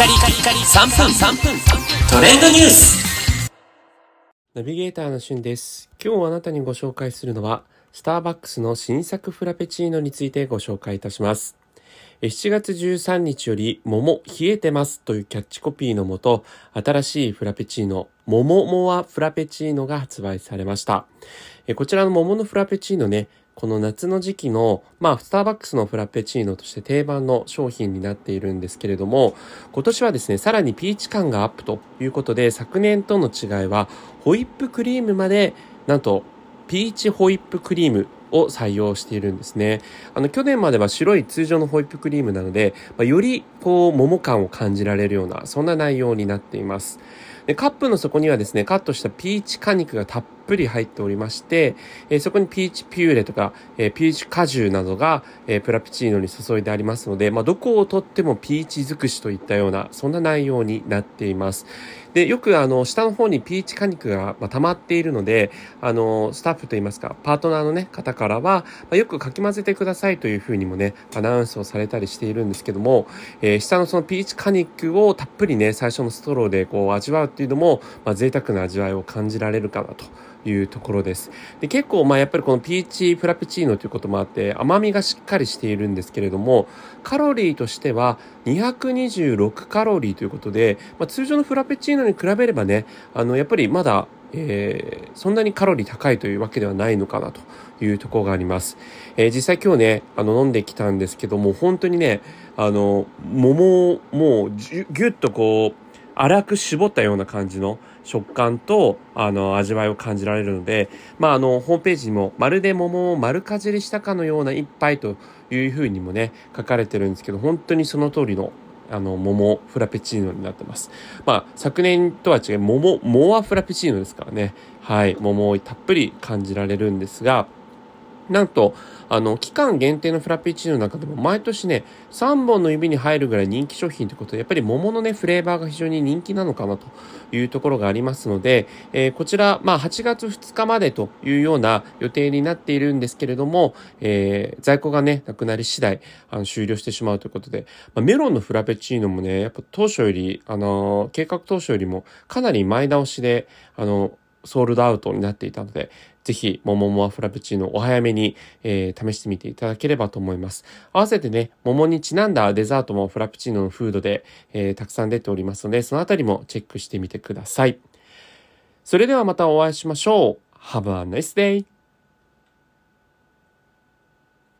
カリカリカリ3分3分トレンドニュースナビゲーターのしゅんです。今日あなたにご紹介するのは、スターバックスの新作フラペチーノについてご紹介いたします。7月13日より、桃冷えてますというキャッチコピーのもと、新しいフラペチーノ、桃モアフラペチーノが発売されました。こちらの桃のフラペチーノね、この夏の時期の、まあ、スターバックスのフラペチーノとして定番の商品になっているんですけれども、今年はですね、さらにピーチ感がアップということで、昨年との違いは、ホイップクリームまで、なんと、ピーチホイップクリームを採用しているんですね。あの、去年までは白い通常のホイップクリームなので、まあ、より、こう、桃感を感じられるような、そんな内容になっています。でカップの底にはですね、カットしたピーチ果肉がたっぷり入っておりまして、えーそこにピーチピューレとか、えーピーチ果汁などが、えープラペチーノに注いでありますので、まあ、どこをとってもピーチ尽くしといったような、そんな内容になっています。で、よくあの、下の方にピーチ果肉が、まあ、溜まっているので、あの、スタッフといいますか、パートナーのね、方からは、まあ、よくかき混ぜてくださいというふうにもね、アナウンスをされたりしているんですけども、えー下のそのピーチ果肉をたっぷりね、最初のストローでこう味わうっていうのも、まあ、贅沢な味わいを感じられるかなと。いうところです。で結構まあやっぱりこのピーチフラペチーノということもあって甘みがしっかりしているんですけれどもカロリーとしては226カロリーということで、まあ、通常のフラペチーノに比べればねあのやっぱりまだえーそんなにカロリー高いというわけではないのかなというところがあります。えー実際今日ね、あの飲んできたんですけども、本当にね、あの、桃をもうぎゅぎゅっとこう、粗く絞ったような感じの食感と、あの、味わいを感じられるので、まあ、あの、ホームページにも、まるで桃を丸かじりしたかのような一杯というふうにもね、書かれてるんですけど、本当にその通りの、あの、桃フラペチーノになってます。まあ、昨年とは違い、桃、モアフラペチーノですからね。はい、桃をたっぷり感じられるんですが、なんと、あの、期間限定のフラペチーノの中でも毎年ね、3本の指に入るぐらい人気商品ということで、やっぱり桃のね、フレーバーが非常に人気なのかなというところがありますので、えーこちら、まあ、8月2日までというような予定になっているんですけれども、えー在庫がね、なくなり次第、あの、終了してしまうということで、まあ、メロンのフラペチーノもね、やっぱ当初より、あのー計画当初よりもかなり前倒しで、あの、ソールドアウトになっていたので、ぜひ、桃モアフラペチーノお早めに、えー試してみていただければと思います。合わせてね、桃にちなんだデザートもフラペチーノのフードで、えーたくさん出ておりますので、そのあたりもチェックしてみてください。それではまたお会いしましょう。Have a nice day!